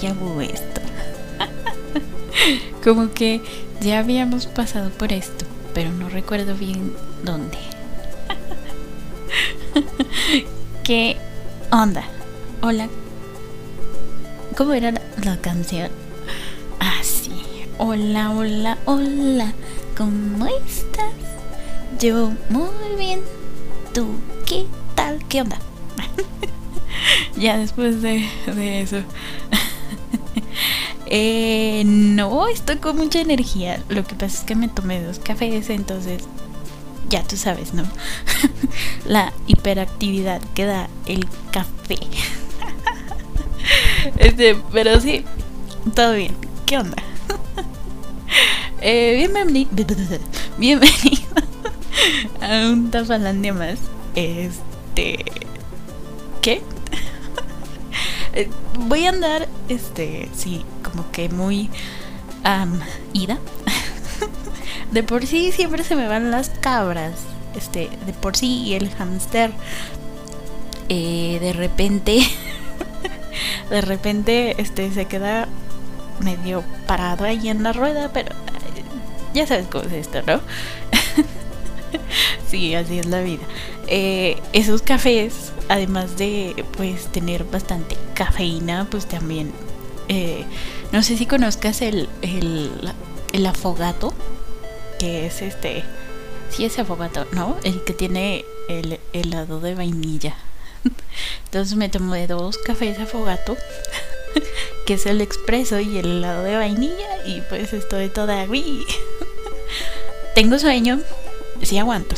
de vu esto. Como que ya habíamos pasado por esto, pero no recuerdo bien dónde. ¿Qué onda? Hola. ¿Cómo era la, canción? Ah, sí. Hola, hola, hola. ¿Cómo estás? Yo muy bien. ¿Tú qué tal? ¿Qué onda? ya después de, eso. Eh, no, estoy con mucha energía. Lo que pasa es que me tomé dos cafés, entonces ya tú sabes, ¿no? La hiperactividad que da el café. este, pero sí, todo bien. ¿Qué onda? eh, bienvenido, bienvenido a un Tafalandia más. Este, ¿qué? Eh, voy a andar, este, sí, como que muy ida. de por sí siempre se me van las cabras. Este, de por sí y el hamster. Eh, de repente, de repente, este, se queda medio parado ahí en la rueda, pero eh, ya sabes cómo es esto, ¿no? sí, así es la vida. esos cafés además de pues tener bastante cafeína, pues también eh, no sé si conozcas el, el, afogato, que es este, sí es afogato, ¿no? El que tiene el helado de vainilla. Entonces me tomé dos cafés afogato, que es el expreso y el helado de vainilla, y pues estoy toda... Tengo sueño, sí aguanto.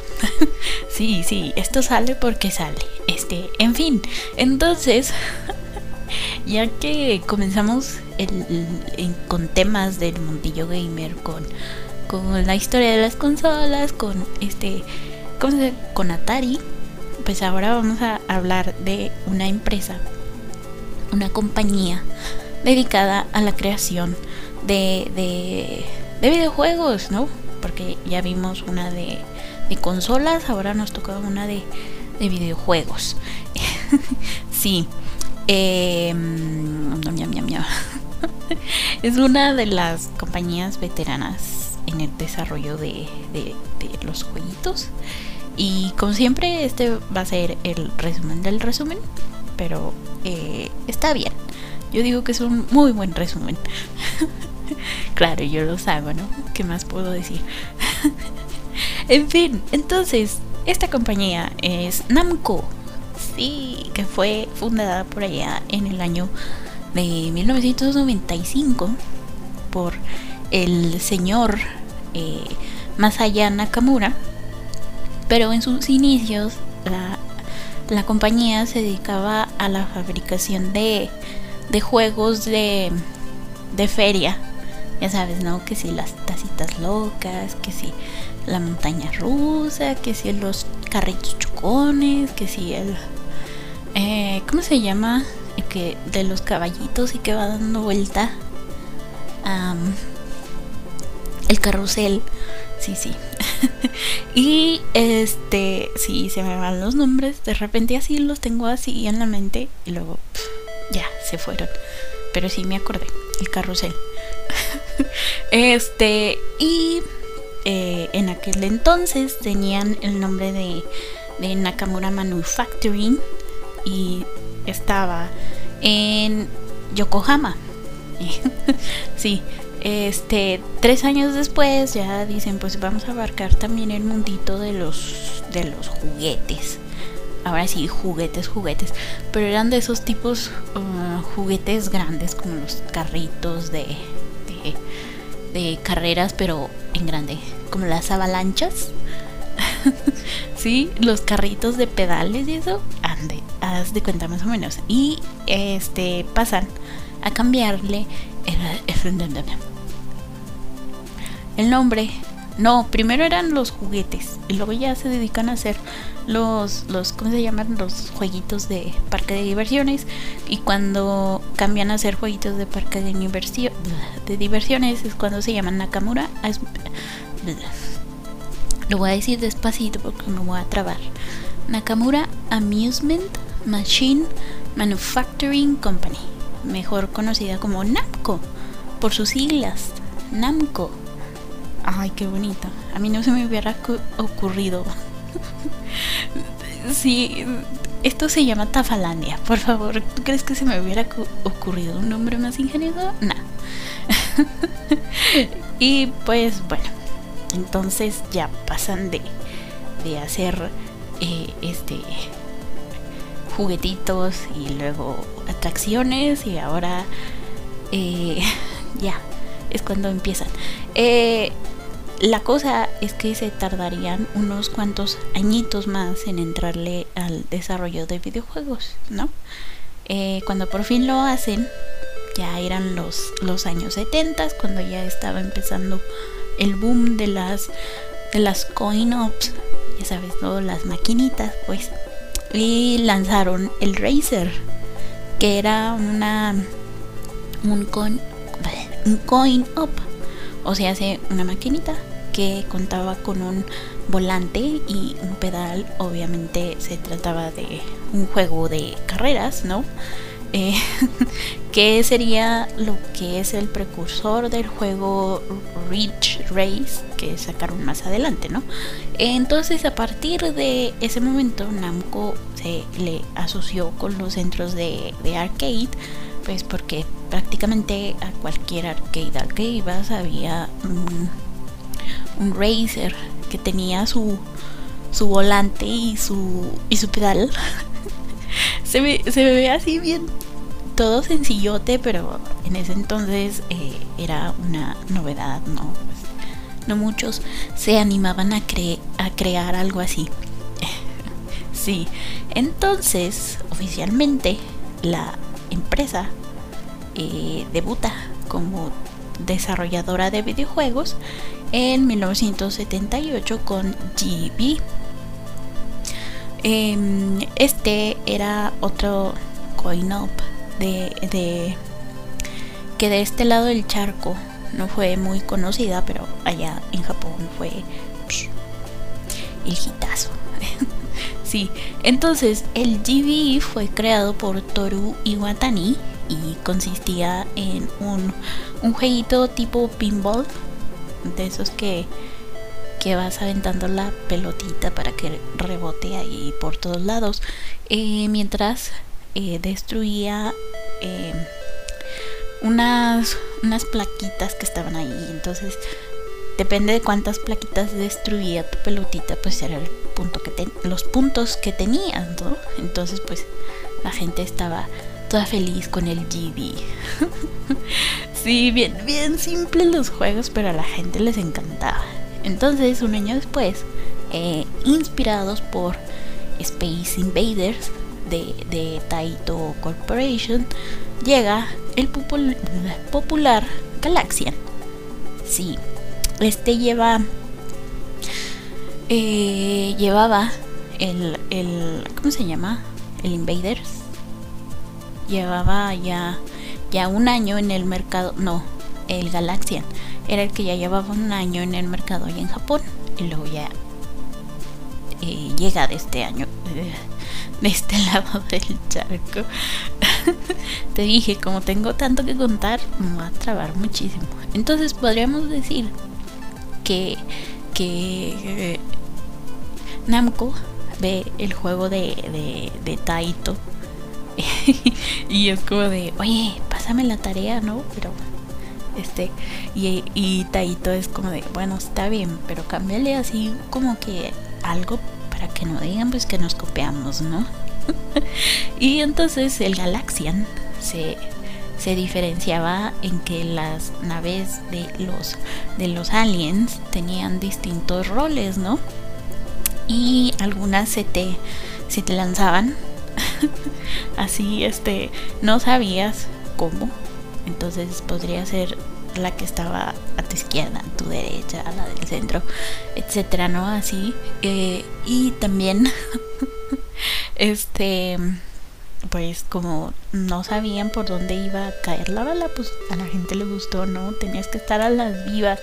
sí, sí, esto sale porque sale. Este, en fin, entonces, ya que comenzamos con temas del mundillo gamer, con, la historia de las consolas, con este, ¿cómo se Con Atari, pues ahora vamos a hablar de una empresa, una compañía dedicada a la creación de, de, de videojuegos, ¿no? Porque ya vimos una de de consolas, ahora nos toca una de, de videojuegos. sí. Eh, es una de las compañías veteranas en el desarrollo de, de, los jueguitos. Y como siempre, este va a ser el resumen del resumen. Pero eh, está bien. Yo digo que es un muy buen resumen. claro, yo los hago, ¿no? ¿Qué más puedo decir? En fin, entonces, esta compañía es Namco. Que fue fundada por allá en el año de 1995 por el señor eh, Masaya Nakamura. Pero en sus inicios la, la, compañía se dedicaba a la fabricación de, de juegos de, de feria. Ya sabes, ¿no? Que si las tacitas locas, que si la montaña rusa, que si los carritos chocones, que si el... Eh, ¿Cómo se llama? Que de los caballitos y que va dando vuelta. el carrusel. Sí, sí. y este, sí, se me van los nombres. De repente así los tengo así en la mente y luego ya se fueron. Pero sí me acordé. El carrusel. este, y eh, en aquel entonces tenían el nombre de, Nakamura Manufacturing y estaba en Yokohama. sí, este, tres años después ya dicen, pues vamos a abarcar también el mundito de los, de los juguetes. Ahora sí, juguetes, juguetes. Pero eran de esos tipos uh, juguetes grandes, como los carritos de de carreras, pero en grande, como las avalanchas. sí, los carritos de pedales y eso, ande, haz de cuenta más o menos. Y este pasan a cambiarle el nombre no, primero eran los juguetes y luego ya se dedican a hacer los, los ¿cómo se llaman? Los jueguitos de parque de diversiones y cuando cambian a hacer jueguitos de parque de, de diversiones es cuando se llaman Nakamura. Lo voy a decir despacito porque me voy a trabar. Nakamura Amusement Machine Manufacturing Company. mejor conocida como Namco, por sus siglas, Namco. Ay, qué bonito. A mí no se me hubiera ocurrido. sí, esto se llama Tafalandia. Por favor, ¿tú crees que se me hubiera ocurrido un nombre más ingenioso? No. y pues bueno, entonces ya pasan de, de hacer eh, este juguetitos y luego atracciones y ahora eh, ya es cuando empiezan. Eh, la cosa es que se tardarían unos cuantos añitos más en entrarle al desarrollo de videojuegos, ¿no? cuando por fin lo hacen, ya eran los, los años 70, cuando ya estaba empezando el boom de las, de las coin-ops, ya sabes, todas las maquinitas, pues. Y lanzaron el Razer, que era una un coin, un coin op, o sea, hace una maquinita que contaba con un volante y un pedal. Obviamente se trataba de un juego de carreras, ¿no? Eh, que sería lo que es el precursor del juego Ridge Race que sacaron más adelante, ¿no? Entonces a partir de ese momento Namco se le asoció con los centros de, arcade, pues porque prácticamente a cualquier arcade al que ibas había un, un racer que tenía su, su volante y su, y su pedal se me, se ve así bien todo sencillote, pero en ese entonces eh, era una novedad, ¿no? No muchos se animaban a, a crear algo así. sí, entonces oficialmente la empresa eh, debuta como desarrolladora de videojuegos en 1978 con GB Em, este era otro coin-op de, que de este lado del charco no fue muy conocida, pero allá en Japón fue el hitazo. sí, entonces el GB fue creado por Toru Iwatani y consistía en un, un jueguito tipo pinball, de esos que que vas aventando la pelotita para que rebote ahí por todos lados. Eh, mientras eh, destruía eh, unas, unas plaquitas que estaban ahí. Entonces, depende de cuántas plaquitas destruía tu pelotita, pues era el punto que los puntos que tenías, ¿no? Entonces, pues la gente estaba toda feliz con el GB. sí, bien, bien simples los juegos, pero a la gente les encantaba. Entonces, un año después, eh, inspirados por Space Invaders de, Taito Corporation, llega el popular Galaxian. Sí, este lleva. Eh, llevaba el. ¿Cómo se llama? El Invaders. Llevaba ya, ya un año en el mercado. No, el Galaxian era el que ya llevaba un año en el mercado y en Japón. Y luego ya eh, llega de este año de este lado del charco. Te dije como tengo tanto que contar me va a trabar muchísimo. Entonces podríamos decir que que eh, Namco ve el juego de, de, de Taito. Y es como de oye pásame la tarea no pero este, y, y Taito es como de, bueno, está bien, pero cámbiale así como que algo para que no digan pues que nos copiamos, ¿no? y entonces el Galaxian se, se diferenciaba en que las naves de los, de los aliens tenían distintos roles, ¿no? Y algunas se te, se te lanzaban así, este, no sabías cómo entonces podría ser la que estaba a tu izquierda, a tu derecha, a la del centro, etcétera, ¿no? Así. Eh, y también, este, pues como no sabían por dónde iba a caer la bala, pues a la gente le gustó, ¿no? Tenías que estar a las vivas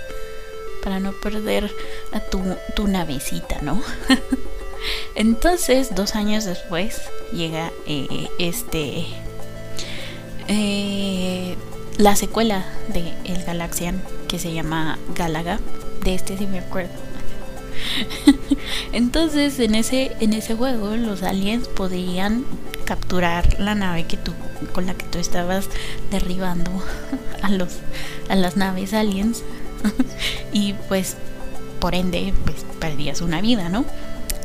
para no perder a tu, tu navecita, ¿no? Entonces, dos años después, llega eh, este eh, la secuela de El Galaxian que se llama Galaga. De este sí me acuerdo. Entonces en ese, en ese juego los aliens podían capturar la nave que tú, con la que tú estabas derribando a, los, a las naves aliens. y pues por ende pues perdías una vida, ¿no?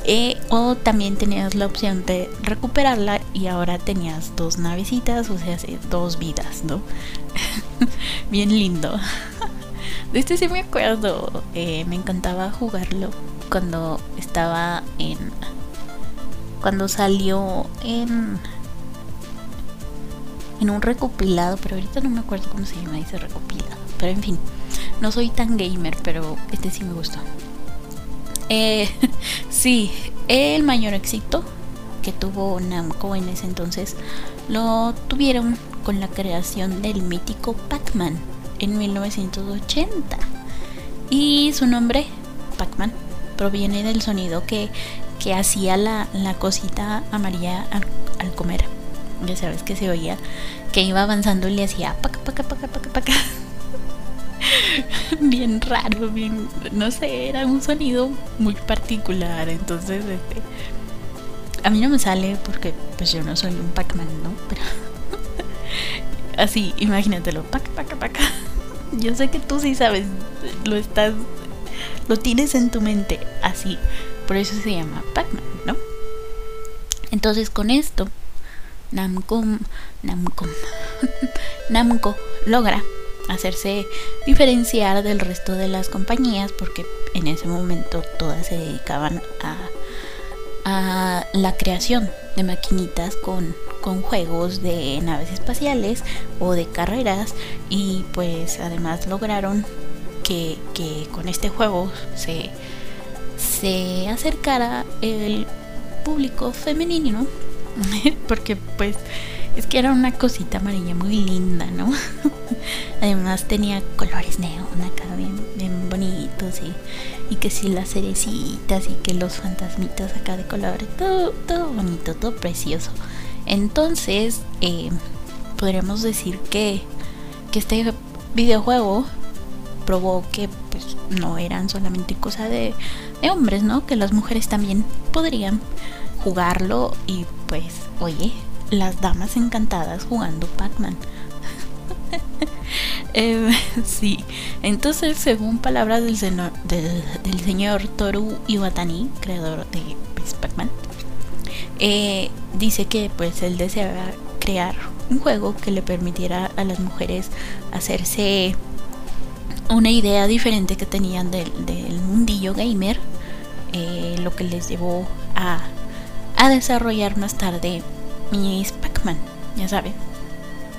Eh, o también tenías la opción de recuperarla y ahora tenías dos navecitas, o sea, dos vidas, ¿no? Bien lindo. De este sí me acuerdo. Eh, me encantaba jugarlo cuando estaba en. Cuando salió en. En un recopilado, pero ahorita no me acuerdo cómo se llama ese recopilado. Pero en fin, no soy tan gamer, pero este sí me gustó. Eh, sí, el mayor éxito que tuvo Namco en ese entonces lo tuvieron con la creación del mítico Pac-Man en 1980. Y su nombre, Pac-Man, proviene del sonido que, que hacía la, la, cosita amarilla al, comer. Ya sabes que se oía que iba avanzando y le hacía paca, paca, paca, paca, paca. bien raro, bien, no sé, era un sonido muy particular. Entonces, este, a mí no me sale porque pues yo no soy un Pac-Man, ¿no? Pero así, imagínatelo, paca, paca, paca. Yo sé que tú sí sabes, lo estás, lo tienes en tu mente así. Por eso se llama Pac-Man, ¿no? Entonces con esto, Namco, Namco, Namco logra hacerse diferenciar del resto de las compañías porque en ese momento todas se dedicaban a, a la creación de maquinitas con con juegos de naves espaciales o de carreras y pues además lograron que, con este juego se, se acercara el público femenino porque pues es que era una cosita amarilla muy linda, ¿no? Además tenía colores neón acá bien y que si las cerecitas y que los fantasmitas acá de colores, todo, todo bonito, todo precioso. Entonces, eh, podríamos decir que, que este videojuego probó que pues, no eran solamente cosa de, de hombres, ¿no? Que las mujeres también podrían jugarlo y pues, oye, las damas encantadas jugando Pac-Man. eh, sí, entonces según palabras del, del, del señor Toru Iwatani, creador de Pac-Man, eh, dice que pues él deseaba crear un juego que le permitiera a las mujeres hacerse una idea diferente que tenían del, mundillo gamer, eh, lo que les llevó a, a desarrollar más tarde Miss Pac-Man, ya saben.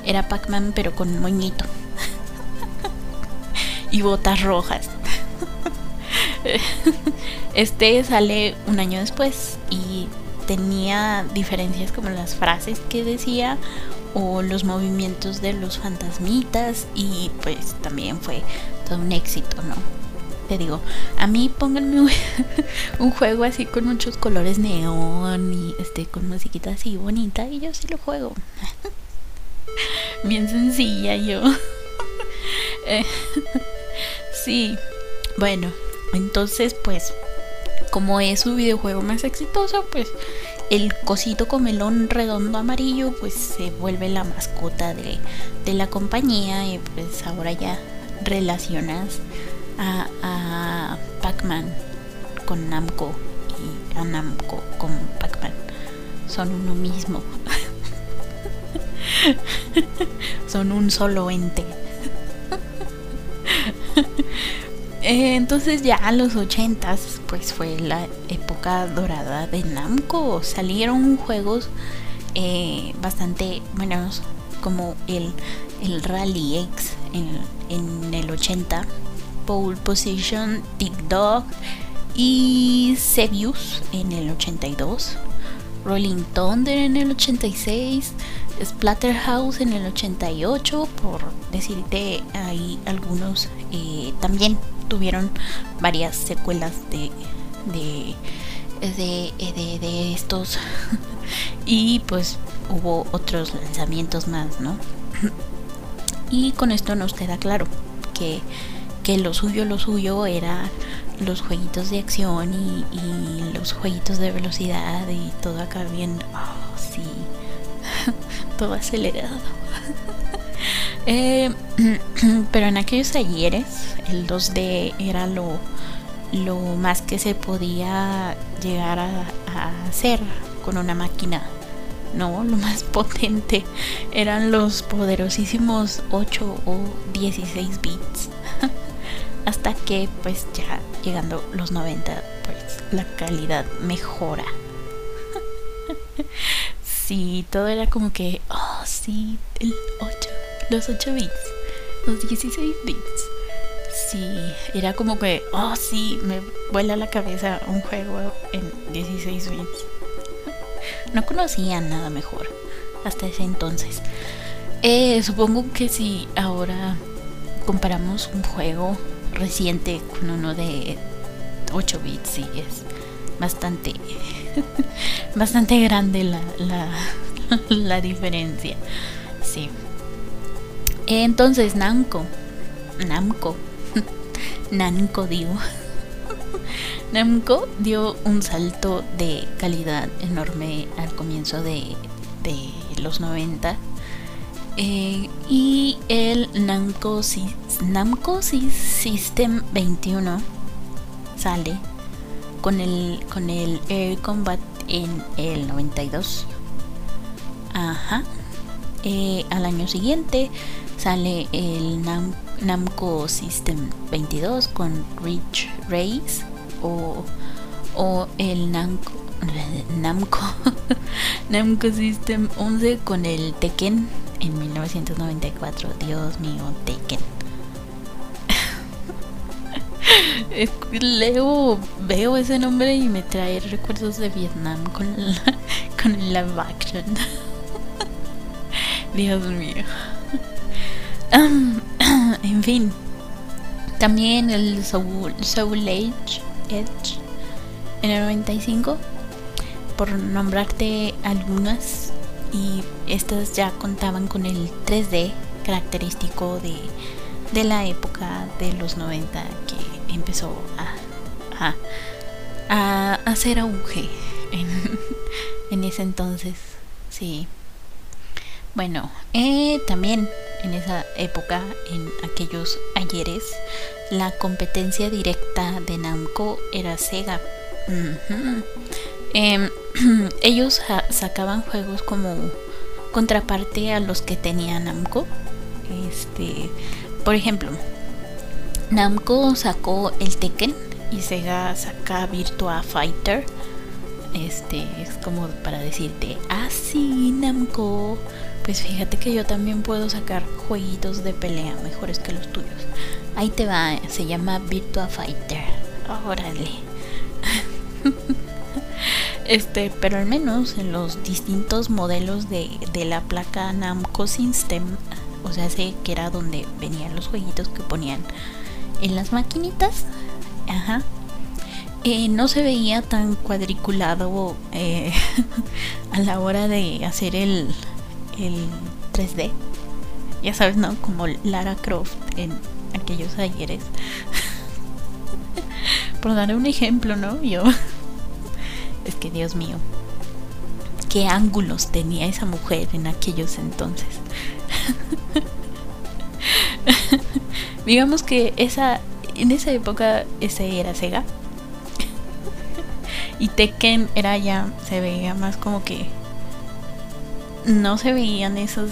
Era Pac-Man pero con moñito. Y botas rojas. este sale un año después y tenía diferencias como las frases que decía o los movimientos de los fantasmitas y pues también fue todo un éxito, ¿no? Te digo, a mí pónganme un, juego así con muchos colores neón y este con musiquita así bonita y yo sí lo juego. Bien sencilla yo. Sí, bueno, entonces pues como es su videojuego más exitoso, pues el cosito comelón redondo amarillo pues se vuelve la mascota de, la compañía y pues ahora ya relacionas a, a Pac-Man con Namco y a Namco con Pac-Man. Son uno mismo. Son un solo ente. Eh, entonces ya a los 80 pues fue la época dorada de Namco. Salieron juegos eh, bastante buenos como el, Rally X en, el 80, Pole Position, TikTok y Sebius en el 82, Rolling Thunder en el 86, Splatterhouse en el 88, por decirte ahí algunos eh, también tuvieron varias secuelas de, de, de, estos y pues hubo otros lanzamientos más, ¿no? y con esto nos queda claro que, que lo suyo, lo suyo era los jueguitos de acción y, y los jueguitos de velocidad y todo acá bien, oh, sí, todo acelerado. Eh, pero en aquellos ayeres el 2D era lo, lo más que se podía llegar a, a hacer con una máquina. No, lo más potente eran los poderosísimos 8 o 16 bits. Hasta que pues ya llegando los 90 pues la calidad mejora. sí, todo era como que, oh sí, el 8, los 8 bits, los 16 bits. Sí, era como que, oh sí, me vuela la cabeza un juego en 16 bits. No conocía nada mejor hasta ese entonces. Eh, supongo que si ahora comparamos un juego reciente con uno de 8 bits, sí, es bastante, bastante grande la, la, la diferencia. Sí. Entonces, Namco, Namco, Namco digo. Namco dio un salto de calidad enorme al comienzo de, los 90 eh, y el Namco, Namco System 21 sale con el, con el Air Combat en el 92. Ajá. Eh, al año siguiente sale el Namco System 22 con Rich Race o, o el Namco Namco Namco System 11 con el Tekken en 1994. Dios mío, Taken. Leo, veo ese nombre y me trae recuerdos de Vietnam con la, con live action. Dios mío. en fin. También el Soul, Soul Age, Edge en el 95. Por nombrarte algunas y estas ya contaban con el 3D característico de, de la época de los 90 que empezó a, a, hacer auge en, en, ese entonces. Sí. Bueno, eh, también en esa época, en aquellos ayeres, la competencia directa de Namco era Sega. Em, ellos sacaban juegos como contraparte a los que tenía Namco. Este, por ejemplo, Namco sacó el Tekken y Sega saca Virtua Fighter. Este es como para decirte, ah sí, Namco. Pues fíjate que yo también puedo sacar jueguitos de pelea mejores que los tuyos. Ahí te va, se llama Virtua Fighter. Órale. Este, pero al menos en los distintos modelos de, la placa Namco System, o sea, sé que era donde venían los jueguitos que ponían en las maquinitas, ajá, eh, no se veía tan cuadriculado eh, a la hora de hacer el, el 3D. Ya sabes, ¿no? Como Lara Croft en aquellos ayeres. Por dar un ejemplo, ¿no? Yo es que Dios mío, qué ángulos tenía esa mujer en aquellos entonces. Digamos que esa en esa época ese era Sega. Y Tekken era ya se veía más como que no se veían esos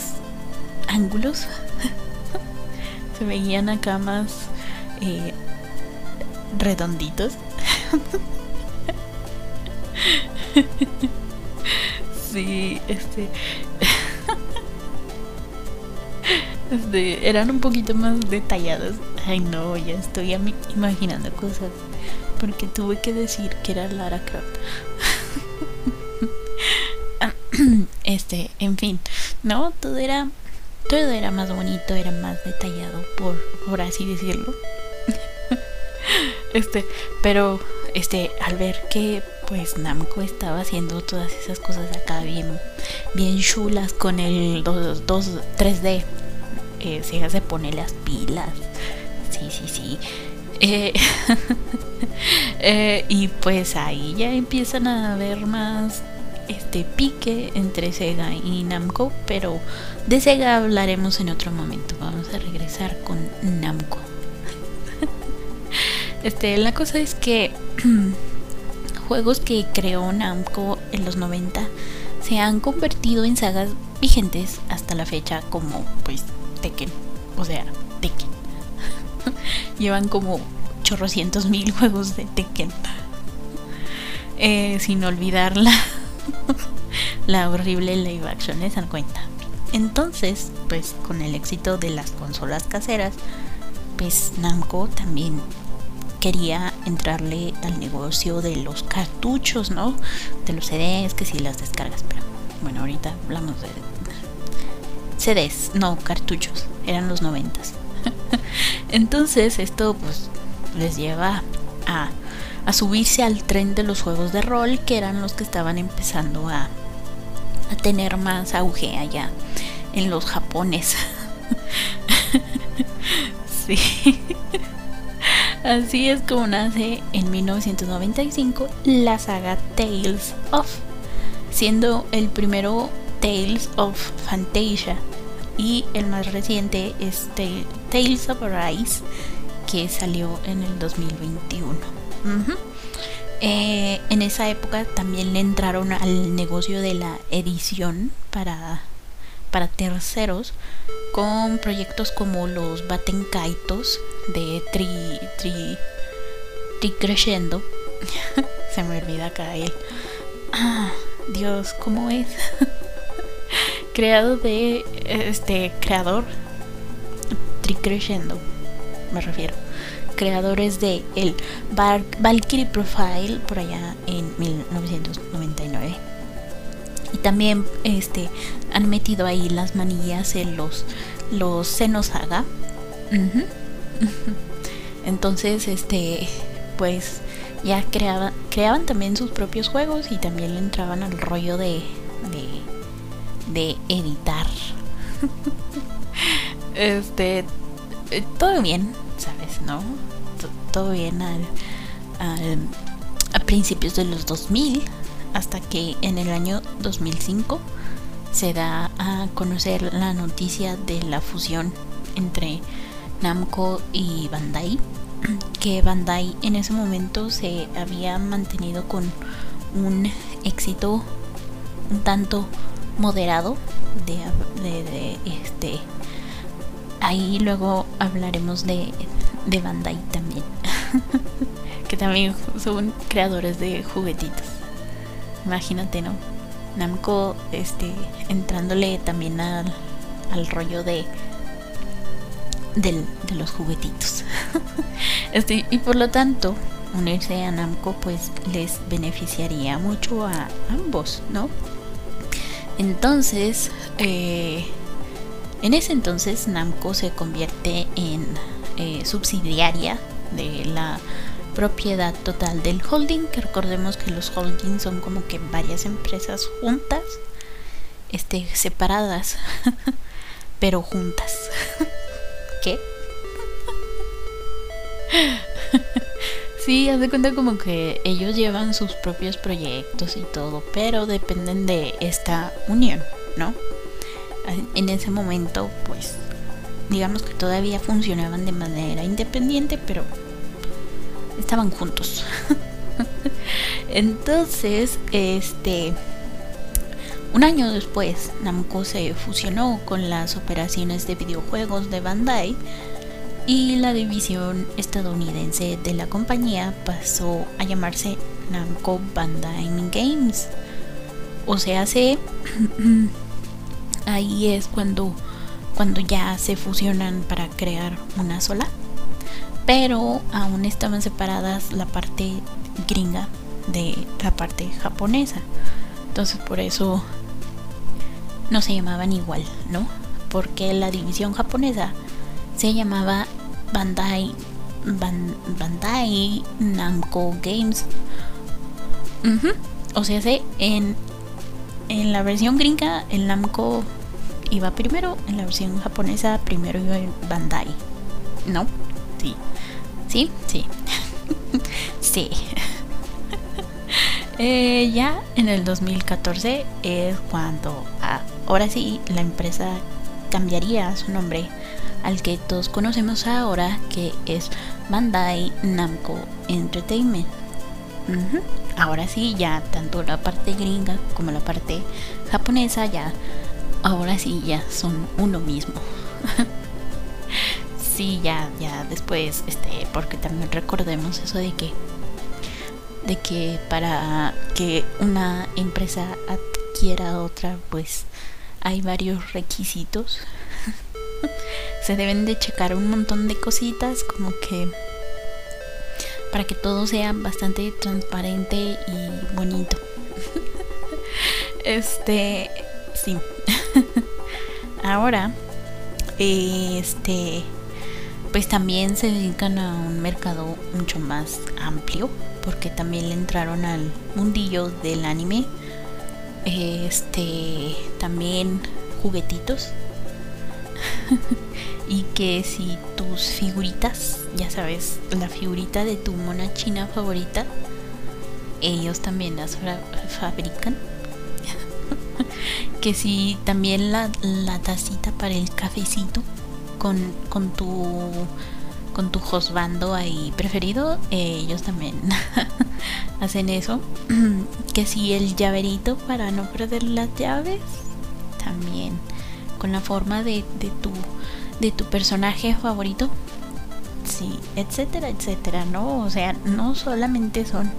ángulos. se veían acá más eh, redonditos. sí, este, este. Eran un poquito más detalladas. Ay, no, ya estoy imaginando cosas. Porque tuve que decir que era Lara Croft. este, en fin. No, todo era. Todo era más bonito, era más detallado, por, por así decirlo. este, pero este, al ver que pues Namco estaba haciendo todas esas cosas acá bien, bien chulas con el 2, 3D. Eh, se pone las pilas. Sí, sí, sí. Eh, eh, y pues ahí ya empiezan a haber más este pique entre Sega y Namco, pero de Sega hablaremos en otro momento. Vamos a regresar con Namco. este, la cosa es que juegos que creó Namco en los 90 se han convertido en sagas vigentes hasta la fecha como pues Tekken, o sea, Tekken. Llevan como chorrocientos mil juegos de Tekken. Eh, sin olvidar la, la horrible live action, ¿les dan cuenta? Entonces, pues con el éxito de las consolas caseras, pues Namco también quería entrarle al negocio de los cartuchos, ¿no? De los CDs, que si las descargas, pero bueno, ahorita hablamos de CDs, no cartuchos, eran los noventas. Entonces esto pues les lleva a, a, subirse al tren de los juegos de rol, que eran los que estaban empezando a, a tener más auge allá en los japones. sí. Así es como nace en 1995 la saga Tales of, siendo el primero Tales of Fantasia y el más reciente es Tales of Arise que salió en el 2021. Eh, en esa época también le entraron al negocio de la edición para, para terceros con proyectos como los Baten Kaitos de Tri, tri, tri Crescendo. Se me olvida acá él. Ah, Dios, ¿cómo es? Creado de este creador Tri Crescendo, me refiero. Creadores de el Valkyrie Profile por allá en 1999 y también este han metido ahí las manillas en los los Xenosaga entonces este pues ya creaban creaban también sus propios juegos y también le entraban al rollo de de, de editar. Este eh, todo bien no todo bien al, a principios de los 2000 hasta que en el año 2005 se da a conocer la noticia de la fusión entre Namco y Bandai, que Bandai en ese momento se había mantenido con un éxito un tanto moderado de, este ahí luego hablaremos de, de Bandai también que también son creadores de juguetitos Imagínate, ¿no? Namco este entrándole también al, al rollo de de los juguetitos. este, y por lo tanto, unirse a Namco pues les beneficiaría mucho a ambos, ¿no? Entonces, eh, en ese entonces Namco se convierte en eh, subsidiaria de la propiedad total del holding, que recordemos que los holdings son como que varias empresas juntas, este, separadas, pero juntas. ¿Qué? sí, haz de cuenta como que ellos llevan sus propios proyectos y todo, pero dependen de esta unión, ¿no? En ese momento, pues, digamos que todavía funcionaban de manera independiente, pero estaban juntos. Entonces, este un año después, Namco se fusionó con las operaciones de videojuegos de Bandai y la división estadounidense de la compañía pasó a llamarse Namco Bandai Games. O sea, hace ahí es cuando cuando ya se fusionan para crear una sola pero aún estaban separadas la parte gringa de la parte japonesa. Entonces por eso no se llamaban igual, ¿no? Porque la división japonesa se llamaba Bandai Bandai Namco Games O sea, en, en la versión gringa, el Namco iba primero, en la versión japonesa primero iba Bandai. ¿No? Sí. ¿Sí? Sí. sí. Eh, ya en el 2014 es cuando ah, ahora sí la empresa cambiaría su nombre al que todos conocemos ahora, que es Bandai Namco Entertainment. Ahora sí, ya tanto la parte gringa como la parte japonesa ya, ahora sí ya son uno mismo. sí, ya, ya después, este, porque también recordemos eso de que de que para que una empresa adquiera otra, pues hay varios requisitos. Se deben de checar un montón de cositas como que para que todo sea bastante transparente y bonito. este, sí. Ahora, este, pues también se dedican a un mercado mucho más amplio porque también le entraron al mundillo del anime. Este, también juguetitos. y que si tus figuritas, ya sabes, la figurita de tu mona china favorita, ellos también las fabrican. Que si también la, la tacita para el cafecito con, con tu con tu hostbando ahí preferido, eh, ellos también hacen eso. que si el llaverito para no perder las llaves, también con la forma de, de, tu, de tu personaje favorito. Sí, etcétera, etcétera, ¿no? O sea, no solamente son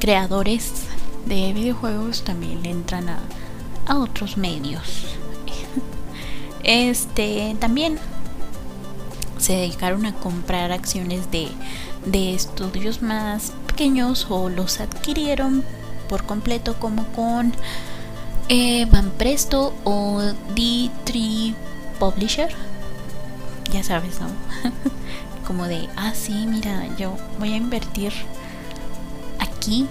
creadores de videojuegos, también entran a, a otros medios. Este, también se dedicaron a comprar acciones de, estudios más pequeños o los adquirieron por completo como con eh, Van Presto o D3 Publisher. Ya sabes, ¿no? como de, ah, sí, mira, yo voy a invertir aquí.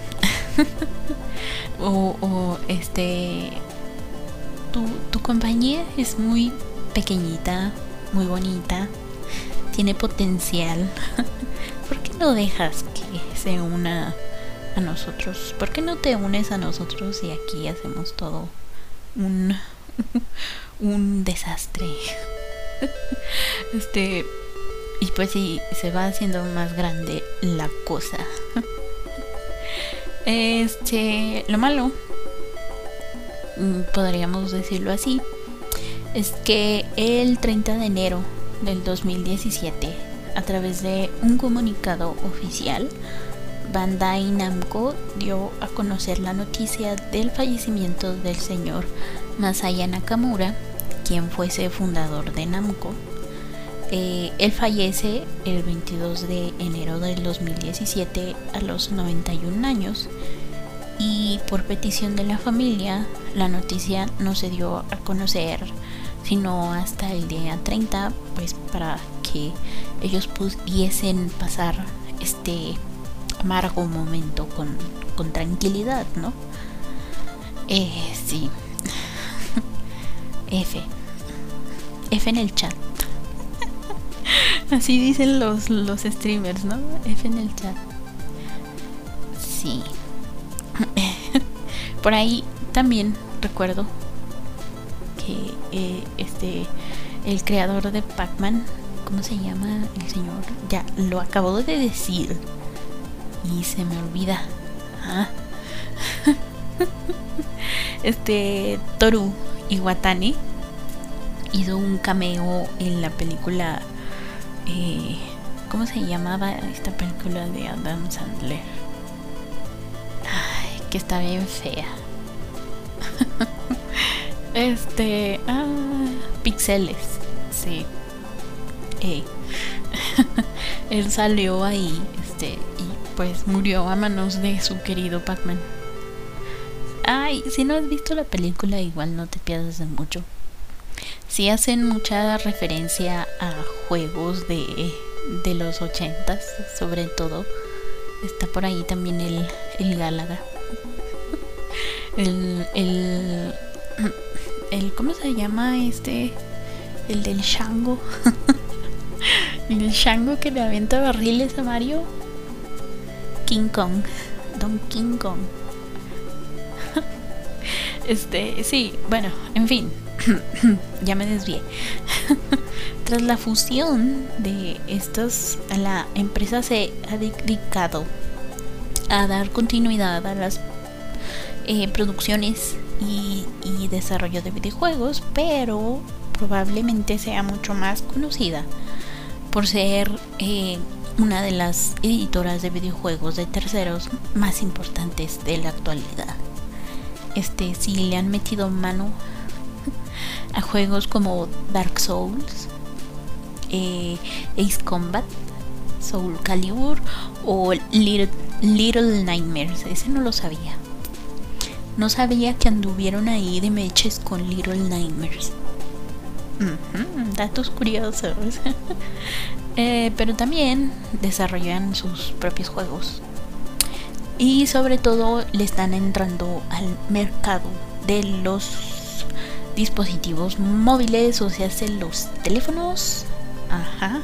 o, este, tu, tu compañía es muy pequeñita, muy bonita, tiene potencial. ¿Por qué no dejas que se una a nosotros? ¿Por qué no te unes a nosotros y aquí hacemos todo un un desastre? Este y pues sí, se va haciendo más grande la cosa. Este, lo malo, podríamos decirlo así, es que el 30 de enero del 2017, a través de un comunicado oficial, Bandai Namco dio a conocer la noticia del fallecimiento del señor Masaya Nakamura, quien fuese fundador de Namco. Eh, él fallece el 22 de enero del 2017 a los 91 años y por petición de la familia la noticia no se dio a conocer sino hasta el día 30, pues para que ellos pudiesen pasar este amargo momento con, con tranquilidad, ¿no? Eh, sí. F. F en el chat. Así dicen los, los streamers, ¿no? F en el chat. Sí. Por ahí también recuerdo que eh, este el creador de Pac-Man, ¿cómo se llama el señor? Ya lo acabo de decir y se me olvida. Ah. este Toru Iwatani hizo un cameo en la película eh, ¿cómo se llamaba esta película de Adam Sandler? Que está bien fea. Este. Ah, pixeles. Sí. Él salió ahí. Este. Y pues murió a manos de su querido Pac-Man. Ay, si no has visto la película, igual no te pierdas de mucho. Sí hacen mucha referencia a juegos de, de los ochentas, sobre todo. Está por ahí también el, el Gálaga. El, el, el. ¿Cómo se llama este? El del Shango. el Shango que le avienta barriles a Mario. King Kong. Don King Kong. Este, sí, bueno, en fin. ya me desvié. Tras la fusión de estos, la empresa se ha dedicado a dar continuidad a las eh, producciones y, desarrollo de videojuegos, pero probablemente sea mucho más conocida por ser eh, una de las editoras de videojuegos de terceros más importantes de la actualidad. Este, si le han metido mano a juegos como Dark Souls, eh, Ace Combat, Soul Calibur o Little, Little Nightmares. Ese no lo sabía. No sabía que anduvieron ahí de meches con Little Nightmares. datos curiosos. Eh, pero también desarrollan sus propios juegos. Y sobre todo le están entrando al mercado de los dispositivos móviles, o sea, los teléfonos, ajá,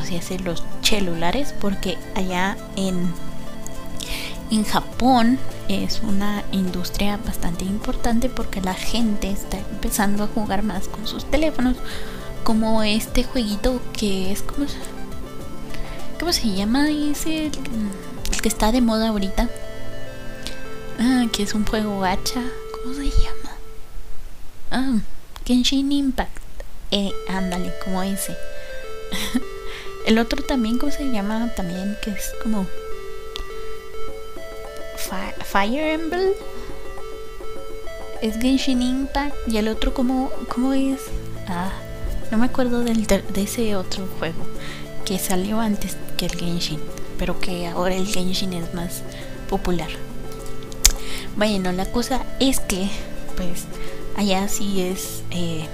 o sea, los celulares, porque allá en, en Japón es una industria bastante importante porque la gente está empezando a jugar más con sus teléfonos, como este jueguito que es como ¿cómo se llama? Es el, que está de moda ahorita. Ah, que es un juego gacha. ¿Cómo se llama? Ah, Genshin Impact. Eh, ándale, como ese. el otro también, ¿cómo se llama? También, que es como. Fire Emblem. Es Genshin Impact. Y el otro, ¿cómo, cómo es? Ah, no me acuerdo del, de ese otro juego. Que salió antes que el Genshin. Pero que ahora el Genshin es más popular. Bueno, la cosa es que, pues, allá sí es eh,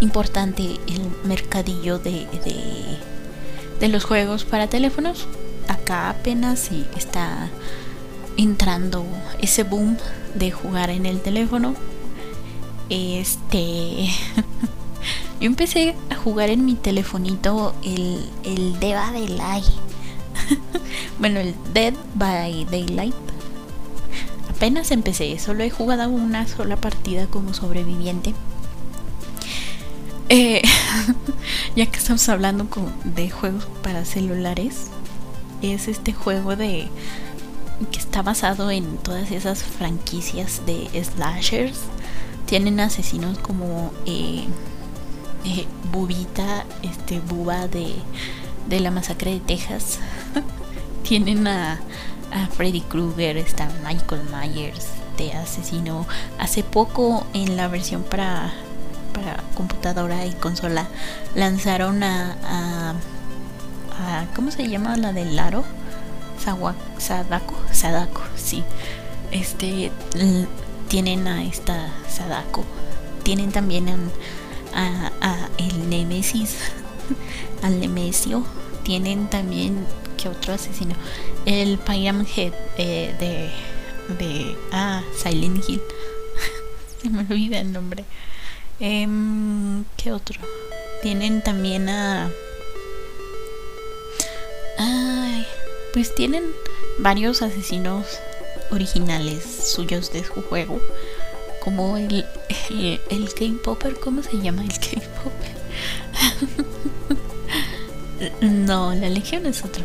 importante el mercadillo de, de, los juegos para teléfonos. Acá apenas sí está entrando ese boom de jugar en el teléfono. Este. Yo empecé a jugar en mi telefonito el, Dead by Daylight. bueno, el Dead by Daylight apenas empecé, solo he jugado una sola partida como sobreviviente. Eh, ya que estamos hablando de juegos para celulares, es este juego de que está basado en todas esas franquicias de slashers. Tienen asesinos como eh, eh, Bubita, este Buba de, de la masacre de Texas. Tienen a a Freddy Krueger, está Michael Myers de asesino. Hace poco en la versión para, para computadora y consola lanzaron a, a, ¿cómo se llama la del Laro? Sadako, Sadako, sí. Este tienen a esta Sadako. Tienen también a, a el Nemesis, al Nemesio. Tienen también que otro asesino. El Pyram Head eh, de, de. Ah, Silent Hill. Se me olvida el nombre. Eh, ¿Qué otro? Tienen también a. Ay, pues tienen varios asesinos originales suyos de su juego. Como el, el, el Game Popper, ¿cómo se llama el Game Popper? no, la Legión es otro.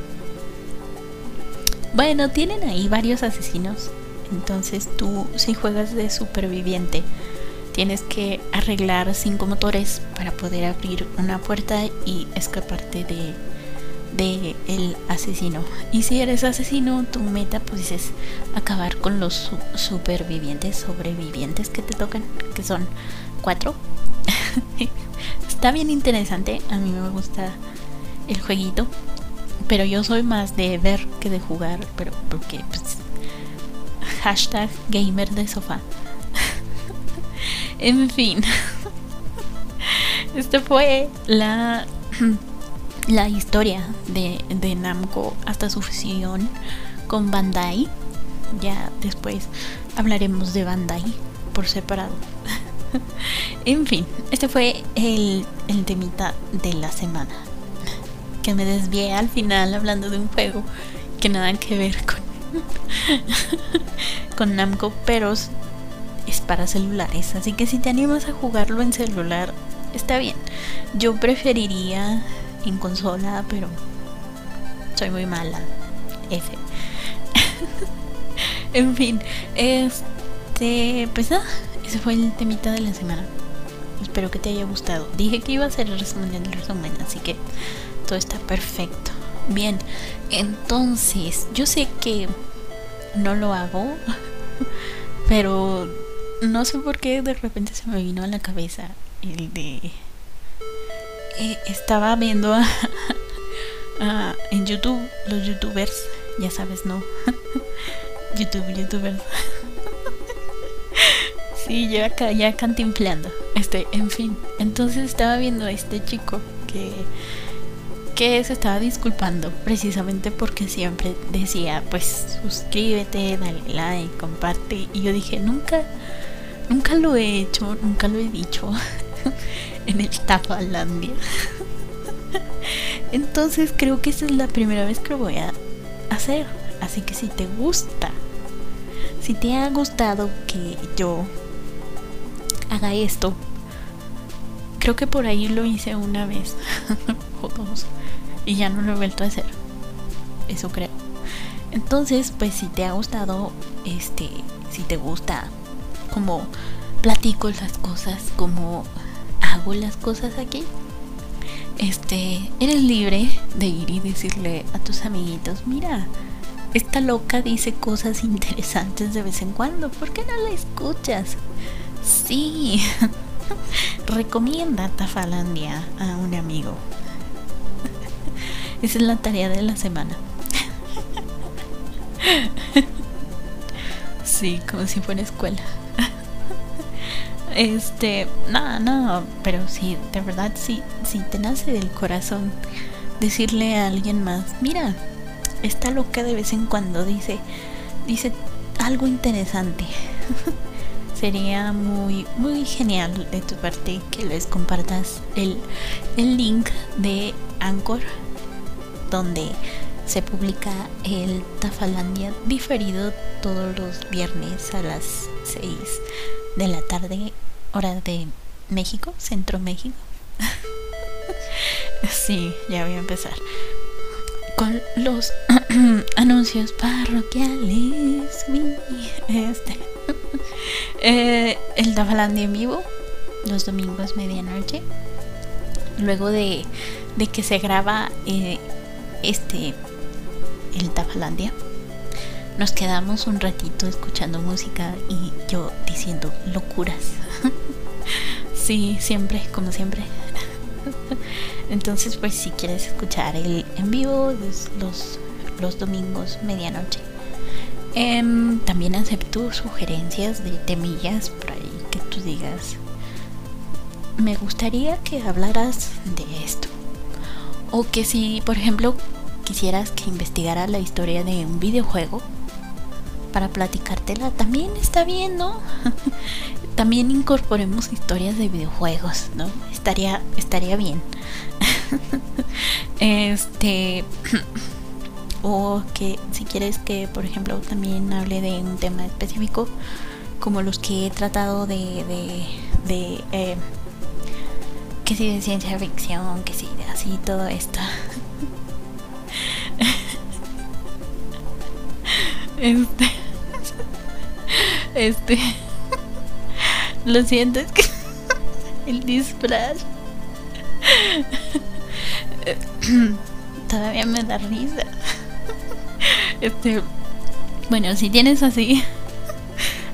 Bueno, tienen ahí varios asesinos. Entonces tú, si juegas de superviviente, tienes que arreglar cinco motores para poder abrir una puerta y escaparte de, de el asesino. Y si eres asesino, tu meta pues es acabar con los supervivientes, sobrevivientes que te tocan, que son cuatro. Está bien interesante, a mí me gusta el jueguito. Pero yo soy más de ver que de jugar, pero porque pues, hashtag gamer de sofá. en fin. Esta fue la la historia de, de Namco hasta su fusión con Bandai. Ya después hablaremos de Bandai por separado. en fin, este fue el, el temita de la semana. Que me desvié al final hablando de un juego que nada que ver con, con Namco, pero es para celulares. Así que si te animas a jugarlo en celular, está bien. Yo preferiría en consola, pero soy muy mala. F. en fin, este, pues nada, ese fue el temita de la semana. Espero que te haya gustado. Dije que iba a ser el resumen del resumen, así que todo está perfecto. Bien, entonces, yo sé que no lo hago, pero no sé por qué de repente se me vino a la cabeza el de... Eh, estaba viendo en YouTube los youtubers, ya sabes, ¿no? YouTube, youtubers. sí, yo ya cantinflando. Este, en fin. Entonces estaba viendo a este chico que que se estaba disculpando precisamente porque siempre decía pues suscríbete, dale like, comparte y yo dije nunca, nunca lo he hecho, nunca lo he dicho en el Tafalandia. Entonces creo que esta es la primera vez que lo voy a hacer. Así que si te gusta, si te ha gustado que yo haga esto, creo que por ahí lo hice una vez o dos y ya no lo he vuelto a hacer. Eso creo. Entonces, pues si te ha gustado, este, si te gusta como platico las cosas, como hago las cosas aquí, este, eres libre de ir y decirle a tus amiguitos, mira, esta loca dice cosas interesantes de vez en cuando, ¿por qué no la escuchas? Sí, recomienda Tafalandia a un amigo. Esa es la tarea de la semana. sí, como si fuera escuela. Este, no, no, pero sí, de verdad, sí, sí te nace del corazón decirle a alguien más, mira, está loca de vez en cuando, dice, dice algo interesante. Sería muy, muy genial de tu parte que les compartas el, el link de Anchor donde se publica el Tafalandia diferido todos los viernes a las 6 de la tarde, hora de México, Centro México. sí, ya voy a empezar con los anuncios parroquiales. Este, eh, el Tafalandia en vivo, los domingos medianoche. Luego de, de que se graba eh, este, el Tafalandia, nos quedamos un ratito escuchando música y yo diciendo locuras. sí, siempre, como siempre. Entonces, pues si quieres escuchar el en vivo los, los, domingos medianoche. Em, también acepto sugerencias de temillas por ahí que tú digas. Me gustaría que hablaras de esto. O que si, por ejemplo, quisieras que investigara la historia de un videojuego para platicártela, también está bien, ¿no? también incorporemos historias de videojuegos, ¿no? Estaría, estaría bien. este. o que si quieres que, por ejemplo, también hable de un tema específico, como los que he tratado de. de, de eh, que si de ciencia ficción, que si de así todo esto. Este. Este. Lo siento, es que. El disfraz. Todavía me da risa. Este. Bueno, si tienes así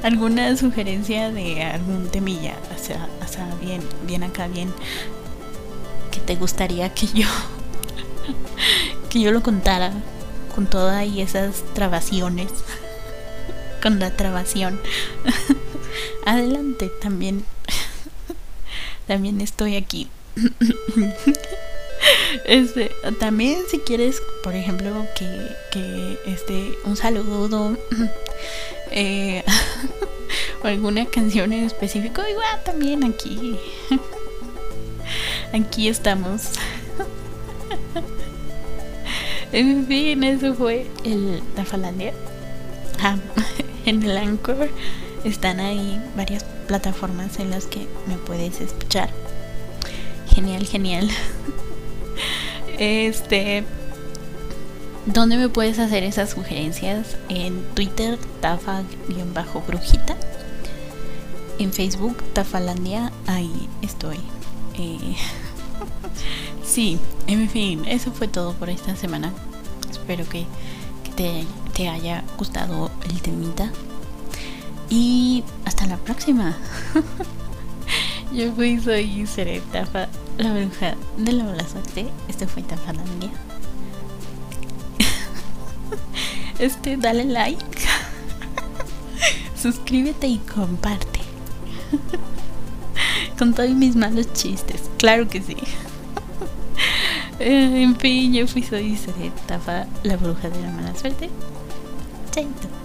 alguna sugerencia de algún temilla, o sea, bien, bien acá, bien, que te gustaría que yo que yo lo contara con todas esas trabaciones. Con la trabación. Adelante, también. también estoy aquí. Este, también si quieres, por ejemplo, que, que este, un saludo eh, o alguna canción en específico, igual también aquí. Aquí estamos. En fin, eso fue el Tafalandia. En el Anchor están ahí varias plataformas en las que me puedes escuchar. Genial, genial. Este. ¿Dónde me puedes hacer esas sugerencias? En Twitter, tafa-brujita. En Facebook, Tafalandia. Ahí estoy. Eh, sí, en fin, eso fue todo por esta semana. Espero que, te, te haya gustado el temita. Y hasta la próxima. Yo fui, soy Tafa la bruja de la bola suerte. Este fue Tafalandia. Este, dale like. Suscríbete y comparte. Con todos mis malos chistes. Claro que sí. Eh, en fin, yo fui soy Tafa, la bruja de la mala suerte. Tenta.